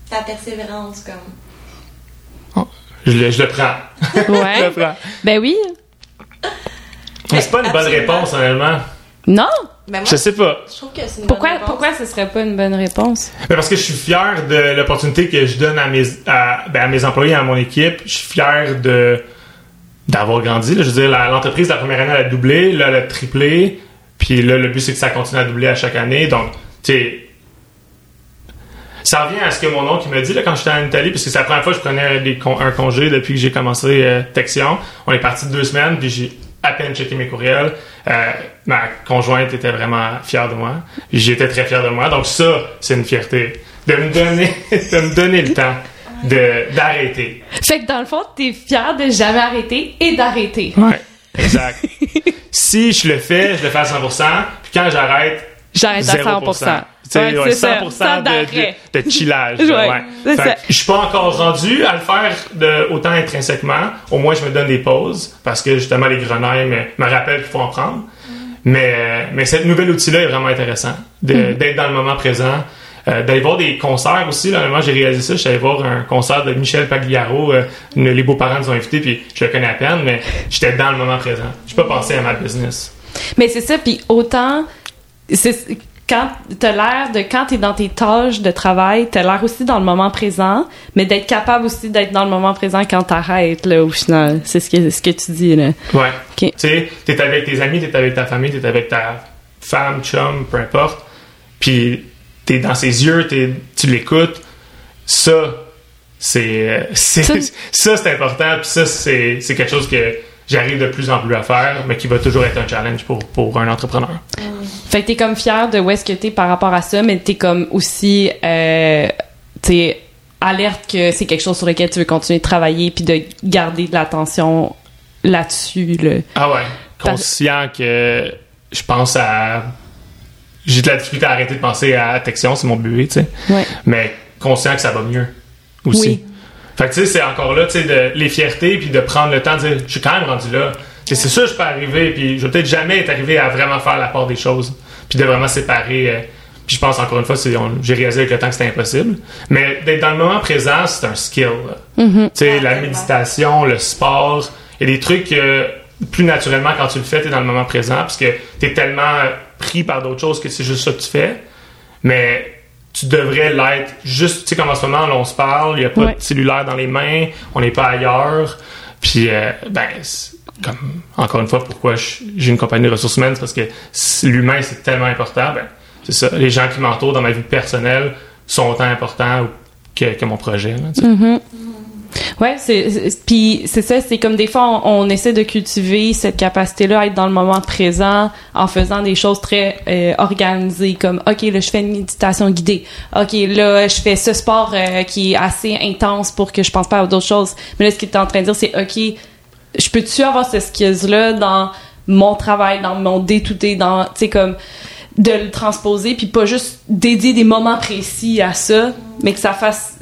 Ta persévérance, comme. Je le, je le prends. je ouais le prends. ben oui Mais c'est pas une bonne réponse, honnêtement. non Ben moi, Je sais pas. je trouve que c'est une pourquoi pourquoi ce serait pas une bonne réponse? Parce que je suis fier de l'opportunité que je donne à mes, à, ben, à mes employés, à mon équipe. Je suis fier de d'avoir grandi. là. Je veux dire, la- l'entreprise, la première année, elle a doublé, là, elle a triplé. Puis là, le but, c'est que ça continue à doubler à chaque année. Donc, tu sais, ça revient à ce que mon oncle me dit là, quand j'étais en Italie, parce que c'est la première fois que je prenais des con- un congé depuis que j'ai commencé euh, Texion. On est parti de deux semaines, puis j'ai à peine checké mes courriels. Euh, ma conjointe était vraiment fière de moi. J'étais très fier de moi. Donc ça, c'est une fierté. De me donner, de me donner le temps de, d'arrêter. Fait que dans le fond, t'es fier de jamais arrêter et d'arrêter. Ouais. Exact. si je le fais, je le fais à 100%. Puis quand j'arrête, J'arrête à 0%. 100%. Ouais, ouais, c'est ça. 100% Sans de, de, de chillage. Ouais, Fait Je suis pas encore rendu à le faire de, autant intrinsèquement. Au moins, je me donne des pauses parce que justement, les grenailles me, me rappellent qu'il faut en prendre. Mais, mais cette nouvel outil-là est vraiment intéressant. Mm. D'être dans le moment présent. Euh, d'aller voir des concerts aussi. Là, moi, j'ai réalisé ça. Je suis allé voir un concert de Michel Pagliaro. euh, les beaux-parents nous ont invités, puis je le connais à peine, mais j'étais dans le moment présent. Je pas penser à ma business. Mais c'est ça, puis autant, quand t'as l'air de quand t'es dans tes tâches de travail, t'as l'air aussi dans le moment présent, mais d'être capable aussi d'être dans le moment présent quand t'arrêtes là au final. C'est ce que ce que tu dis là. Ouais. Ok. Tu sais, t'es avec tes amis, t'es avec ta famille, t'es avec ta femme, chum, peu importe. Puis t'es dans ses yeux, t'es, tu l'écoutes. Ça, c'est, c'est Ça- ça, c'est important. Puis ça, c'est, c'est quelque chose que j'arrive de plus en plus à faire, mais qui va toujours être un challenge pour, pour un entrepreneur. Fait que t'es comme fier de où est-ce que t'es par rapport à ça, mais t'es comme aussi, euh, t'es alerte que c'est quelque chose sur lequel tu veux continuer de travailler puis de garder de l'attention là-dessus. Là. Ah ouais. Conscient que je pense à. J'ai de la difficulté à arrêter de penser à Texion, c'est mon bébé, tu sais. Ouais. Mais conscient que ça va mieux aussi. Oui. Fait que tu sais, c'est encore là, tu sais, de les fiertés puis de prendre le temps de dire, je suis quand même rendu là. Et c'est sûr, je peux arriver, puis je vais peut-être jamais être arrivé à vraiment faire la part des choses, puis de vraiment séparer. euh, puis je pense encore une fois, j'ai réalisé avec le temps que c'était impossible. Mais d'être dans le moment présent, c'est un skill. là. Tu sais, la méditation, le sport, il y a des trucs que plus naturellement quand tu le fais, tu es dans le moment présent, parce que tu es tellement pris par d'autres choses que c'est juste ça que tu fais. Mais tu devrais l'être juste, tu sais, comme en ce moment, là, on se parle, il n'y a pas Ouais. de cellulaire dans les mains, on n'est pas ailleurs. Puis, euh, ben, comme, encore une fois, pourquoi j'ai une compagnie de ressources humaines, c'est parce que l'humain, c'est tellement important. Ben, c'est ça. Les gens qui m'entourent dans ma vie personnelle sont autant importants que, que mon projet. là, sais. Ouais, c'est puis c'est ça, c'est comme des fois on, essaie de cultiver cette capacité-là à être dans le moment présent en faisant des choses très euh, organisées comme OK, là je fais une méditation guidée. OK, là je fais ce sport euh, qui est assez intense pour que je pense pas à d'autres choses. Mais là ce que tu es en train de dire c'est OK, je peux-tu avoir ce skills-là dans mon travail, dans mon day-to-day, dans tu sais comme de le transposer puis pas juste dédier des moments précis à ça, mais que ça fasse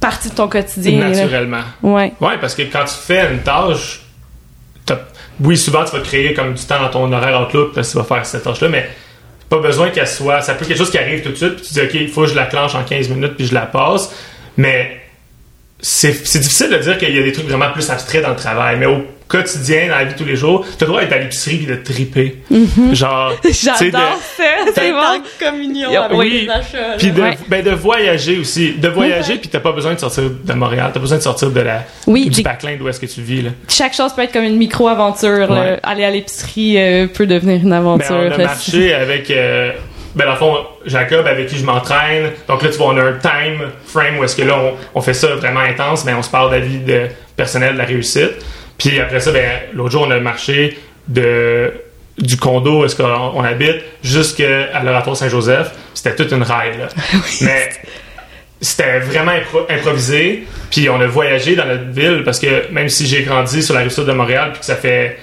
partie de ton quotidien. Naturellement. Ouais. Ouais, parce que quand tu fais une tâche, oui, souvent tu vas créer comme du temps dans ton horaire Outlook parce que tu vas faire cette tâche-là, mais pas besoin qu'elle soit. Ça peut être quelque chose qui arrive tout de suite, puis tu dis, OK, il faut que je la clenche en 15 minutes, puis je la passe. Mais c'est difficile de dire qu'il y a des trucs vraiment plus abstraits dans le travail, mais au quotidien, dans la vie de tous les jours, tu as le droit d'être à l'épicerie et de triper. Genre, sais, de- J'adore ça, c'est communion avec oui. les achats. là. Puis de, Ouais. ben de voyager aussi. De voyager, puis t'as pas besoin de sortir de Montréal. T'as besoin de sortir de la, Oui, du backline d'où est-ce que tu vis. Là. Chaque chose peut être comme une micro-aventure. là. Ouais. Aller à l'épicerie euh, peut devenir une Ben, aventure. on a là. marché avec, euh, ben, dans le fond, Jacob, avec qui je m'entraîne. Donc là, tu vois, on a un time frame où est-ce que là, on, on fait ça vraiment intense, mais on se parle de la vie de, personnelle, de la réussite. Puis après ça, ben, l'autre jour, on a marché de, du condo où est-ce qu'on on habite jusqu'à l'oratoire Saint-Joseph. C'était toute une ride, là. Mais c'était vraiment impro- improvisé. Puis on a voyagé dans notre ville parce que même si j'ai grandi sur la rive sud de Montréal puis que ça fait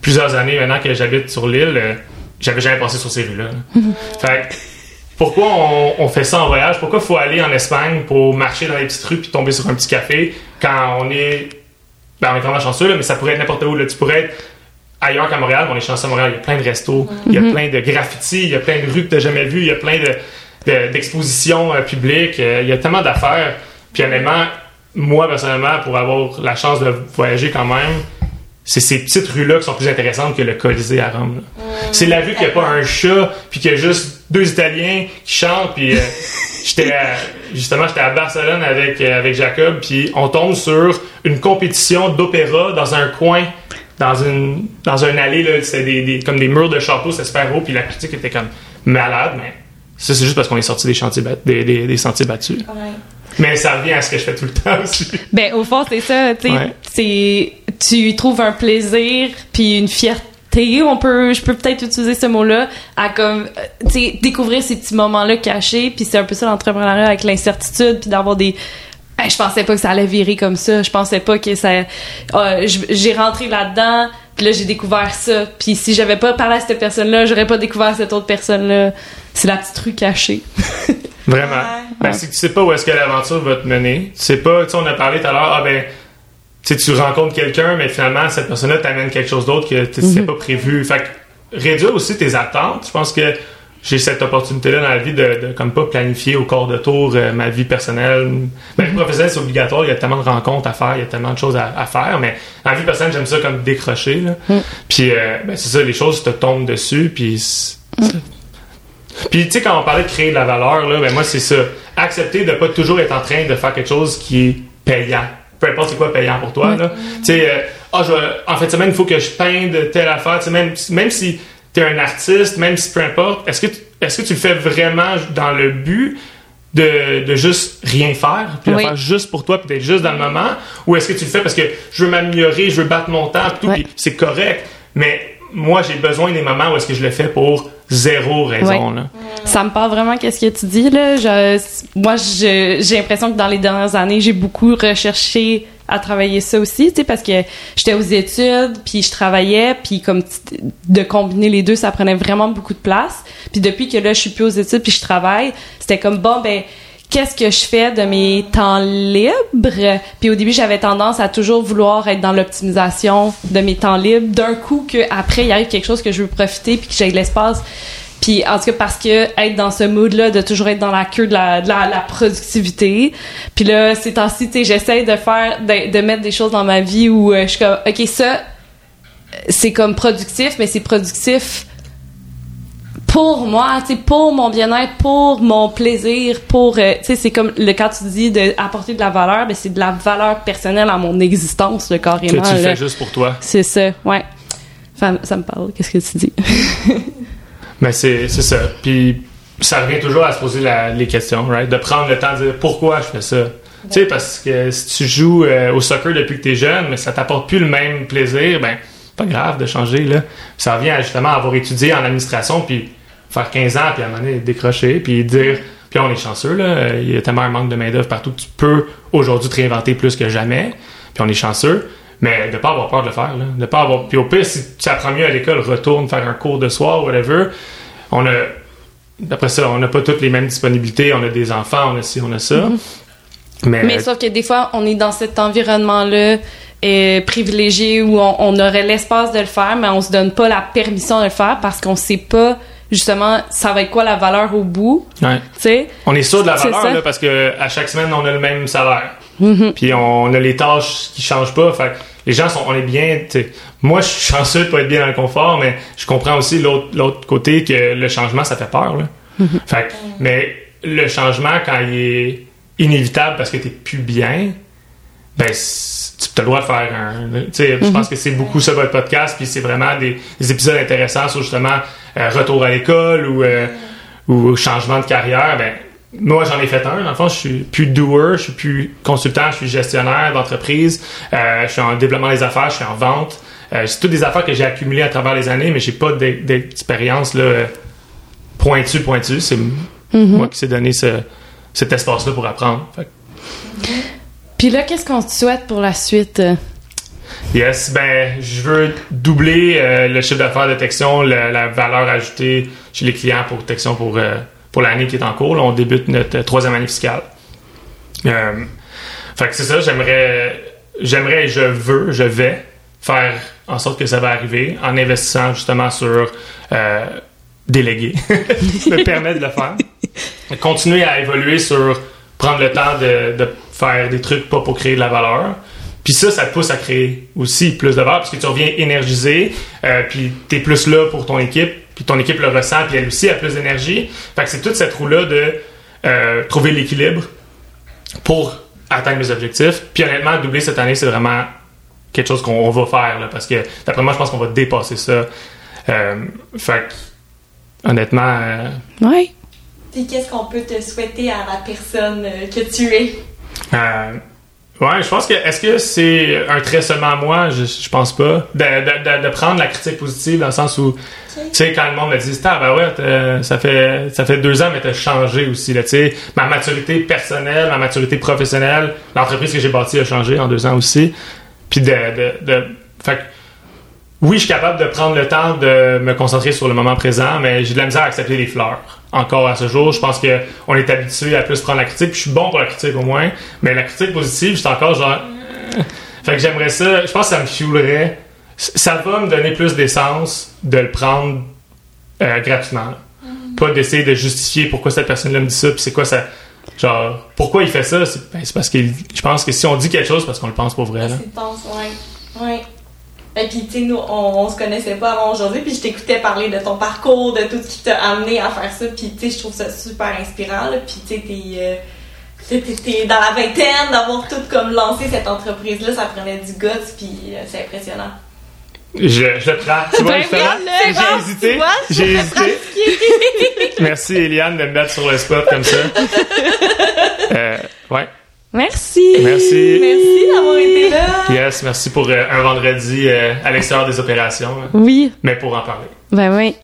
plusieurs années maintenant que j'habite sur l'île, euh, j'avais jamais passé sur ces rues-là. là. fait pourquoi on, on fait ça en voyage? Pourquoi faut aller en Espagne pour marcher dans les petites rues puis tomber sur un petit café quand on est. Ben, on est vraiment chanceux, là, mais ça pourrait être n'importe où. Là. Tu pourrais être ailleurs qu'à Montréal, on est chanceux à Montréal. Il y a plein de restos, il y a plein de graffitis, il y a plein de rues que tu n'as jamais vues, il y a plein de, de- d'expositions euh, publiques, euh, il y a tellement d'affaires. Puis honnêtement, moi personnellement, pour avoir la chance de voyager quand même, c'est ces petites rues-là qui sont plus intéressantes que le Colisée à Rome. c'est la rue qu'il n'y a pas un chat, puis qu'il y a juste deux Italiens qui chantent, puis euh, j'étais à- justement j'étais à Barcelone avec euh, avec Jacob, puis on tombe sur une compétition d'opéra dans un coin. Dans une dans un allée là, c'était des, des- comme des murs de château, c'était super haut, puis la critique était comme malade, mais ça c'est juste parce qu'on est sorti des chantiers bat- des, des, des sentiers battus. Ouais. Mais ça revient à ce que je fais tout le temps aussi. Ben, au fond, c'est ça, tu sais. Ouais. c'est- Tu trouves un plaisir, puis une fierté, on peut, je peux peut-être utiliser ce mot-là, à comme, euh, découvrir ces petits moments-là cachés, puis c'est un peu ça l'entrepreneuriat avec l'incertitude, puis d'avoir des... Hey, je pensais pas que ça allait virer comme ça, je pensais pas que ça... Ah, j'ai rentré là-dedans, puis là, j'ai découvert ça, puis si j'avais pas parlé à cette personne-là, j'aurais pas découvert cette autre personne-là. C'est la petite rue cachée. Vraiment. Ouais. Ben, c'est que tu sais pas où est-ce que l'aventure va te mener. Tu sais pas, tu sais, on a parlé tout à l'heure, ah ben, tu sais, tu rencontres quelqu'un, mais finalement, cette personne-là t'amène quelque chose d'autre que tu sais pas prévu. Fait que, réduire aussi tes attentes. Je pense que j'ai cette opportunité-là dans la vie de, de comme pas planifier au corps de tour euh, ma vie personnelle. Ben, professionnel, c'est obligatoire. Il y a tellement de rencontres à faire, il y a tellement de choses à, à faire. Mais en vie personnelle, j'aime ça comme décrocher. Là. Puis, euh, ben, c'est ça, les choses te tombent dessus. Puis, c'est- puis, tu sais, quand on parlait de créer de la valeur, là, ben moi, c'est ça. Accepter de pas toujours être en train de faire quelque chose qui est payant. Peu importe c'est quoi payant pour toi, là. Tu sais, euh, ah, je en fait, semaine, il faut que je peinde telle affaire. Tu sais, même, même si tu es un artiste, même si peu importe, est-ce que, tu- est-ce que tu le fais vraiment dans le but de, de juste rien faire, puis de faire juste pour toi, puis d'être juste dans le moment, ou est-ce que tu le fais parce que je veux m'améliorer, je veux battre mon temps, tout, Ouais. puis c'est correct, mais moi j'ai besoin des moments où est-ce que je le fais pour zéro raison, Ouais. là. Ça me parle vraiment qu'est-ce que tu dis là. Je, moi, j'ai l'impression que dans les dernières années, j'ai beaucoup recherché à travailler ça aussi, tu sais, parce que j'étais aux études, puis je travaillais, puis comme de combiner les deux, ça prenait vraiment beaucoup de place. Puis depuis que là, je suis plus aux études, puis je travaille, c'était comme bon ben qu'est-ce que je fais de mes temps libres? Puis au début, j'avais tendance à toujours vouloir être dans l'optimisation de mes temps libres. D'un coup, que après il arrive quelque chose que je veux profiter, puis que j'ai de l'espace. Puis en tout cas parce que être dans ce mood là de toujours être dans la queue de la, de la, la productivité. Puis là ces temps-ci, j'essaie de faire de, de mettre des choses dans ma vie où euh, je suis comme OK, ça c'est comme productif, mais c'est productif pour moi, tu pour mon bien-être, pour mon plaisir, pour euh, tu sais c'est comme le quand tu dis de apporter de la valeur, ben c'est de la valeur personnelle à mon existence le Que carrément. tu le là. fais juste pour toi. C'est ça, ouais. Ça, ça me parle. Qu'est-ce que tu dis? Mais c'est c'est ça. Puis ça revient toujours à se poser la- les questions, right? De prendre le temps de dire pourquoi je fais ça? Tu sais, parce que si tu joues euh, au soccer depuis que t'es jeune, mais ça t'apporte plus le même plaisir, ben, pas grave de changer, là. Ça revient à, justement à avoir étudié en administration, puis faire 15 ans, puis à un moment donné, décrocher, puis dire, puis on est chanceux, là. Il y a tellement un manque de main-d'œuvre partout que tu peux aujourd'hui te réinventer plus que jamais, puis on est chanceux. Mais de pas avoir peur de le faire, là. De pas avoir. Puis au pire, si tu apprends mieux à l'école, retourne faire un cours de soir, whatever. On a. Après ça, on n'a pas toutes les mêmes disponibilités. On a des enfants, on a ci, on a ça. Mais, Mais sauf que des fois, on est dans cet environnement-là euh, privilégié où on, on aurait l'espace de le faire, mais on se donne pas la permission de le faire parce qu'on sait pas justement ça va être quoi la valeur au bout, ouais. tu sais? on est sûr de la valeur là, parce que à chaque semaine, on a le même salaire. Mhm. Puis on a les tâches qui changent pas. Fait les gens sont, on est bien. Moi, je suis chanceux de pas être bien dans le confort, mais je comprends aussi l'autre l'autre côté que le changement, ça fait peur. Là. Fait que- mais le changement, quand il est inévitable parce que t'es plus bien, ben tu as le droit de faire un. Je pense que c'est beaucoup ça votre podcast, puis c'est vraiment des, des épisodes intéressants sur justement retour à l'école ou euh, ou changement de carrière. Ben moi, j'en ai fait un. Dans le fond, je suis plus doer, je suis plus consultant, je suis gestionnaire d'entreprise. Euh, je suis en développement des affaires, je suis en vente. Euh, c'est toutes des affaires que j'ai accumulées à travers les années, mais j'ai pas d'e- d'expérience là euh, pointue, pointue. C'est moi qui s'est donné ce, cet espace-là pour apprendre. Fait Puis là, qu'est-ce qu'on te souhaite pour la suite Yes, ben je veux doubler euh, le chiffre d'affaires de Texion, la, valeur ajoutée chez les clients pour Texion pour, euh, pour l'année qui est en cours. On débute notre euh, troisième année fiscale. Fait que c'est ça, j'aimerais, j'aimerais je veux, je vais faire en sorte que ça va arriver en investissant justement sur déléguer, me permettre de le faire. Continuer à évoluer sur prendre le temps de, de faire des trucs pas pour créer de la valeur. Puis ça, ça te pousse à créer aussi plus de valeur parce que tu reviens énergisé, euh, puis t'es plus là pour ton équipe, puis ton équipe le ressent, puis elle aussi a plus d'énergie. Fait que c'est toute cette roue-là de euh, trouver l'équilibre pour atteindre mes objectifs. Puis honnêtement, doubler cette année, c'est vraiment quelque chose qu'on va faire, là, parce que d'après moi, je pense qu'on va dépasser ça. Euh, fait que, honnêtement, euh, Ouais. Puis qu'est-ce qu'on peut te souhaiter à la personne que tu es? Ouais, je pense que est-ce que c'est un trait seulement à moi? Je, je pense pas. De, de, de, de prendre la critique positive dans le sens où, tu sais, quand le monde me dit, ah ben ouais, ça fait ça fait deux ans, mais t'as changé aussi là. Tu sais, ma maturité personnelle, ma maturité professionnelle, l'entreprise que j'ai bâtie a changé en deux ans aussi. Puis de, de, de fait oui, je suis capable de prendre le temps de me concentrer sur le moment présent, mais j'ai de la misère à accepter les fleurs. Encore à ce jour, je pense que on est habitué à plus prendre la critique. Puis je suis bon pour la critique au moins, mais la critique positive, j'étais encore genre. euh. Fait que j'aimerais ça. Je pense que ça me fuelerait. Ça va me donner plus d'essence de le prendre euh, gratuitement. là. Pas d'essayer de justifier pourquoi cette personne-là me dit ça, puis c'est quoi ça. Genre, pourquoi il fait ça? C'est ben, c'est parce que je pense que si on dit quelque chose, c'est parce qu'on le pense pour vrai. Là. C'est ouais. Ouais. Et puis, tu sais, nous, on, on se connaissait pas avant aujourd'hui, puis je t'écoutais parler de ton parcours, de tout ce qui t'a amené à faire ça, puis, tu sais, je trouve ça super inspirant, là. Puis, tu sais, t'es, euh, t'es, dans la vingtaine, d'avoir tout comme lancé cette entreprise-là, ça prenait du guts, puis euh, c'est impressionnant. Je, je le prends. Tu vois, Ben bon, j'ai hésité. J'ai hésité. Merci, Eliane, de me mettre sur le spot comme ça. Euh, ouais. Merci. Merci. Merci d'avoir été là. Yes, merci pour euh, un vendredi euh, à l'extérieur des opérations, hein, Oui. mais pour en parler. Ben oui.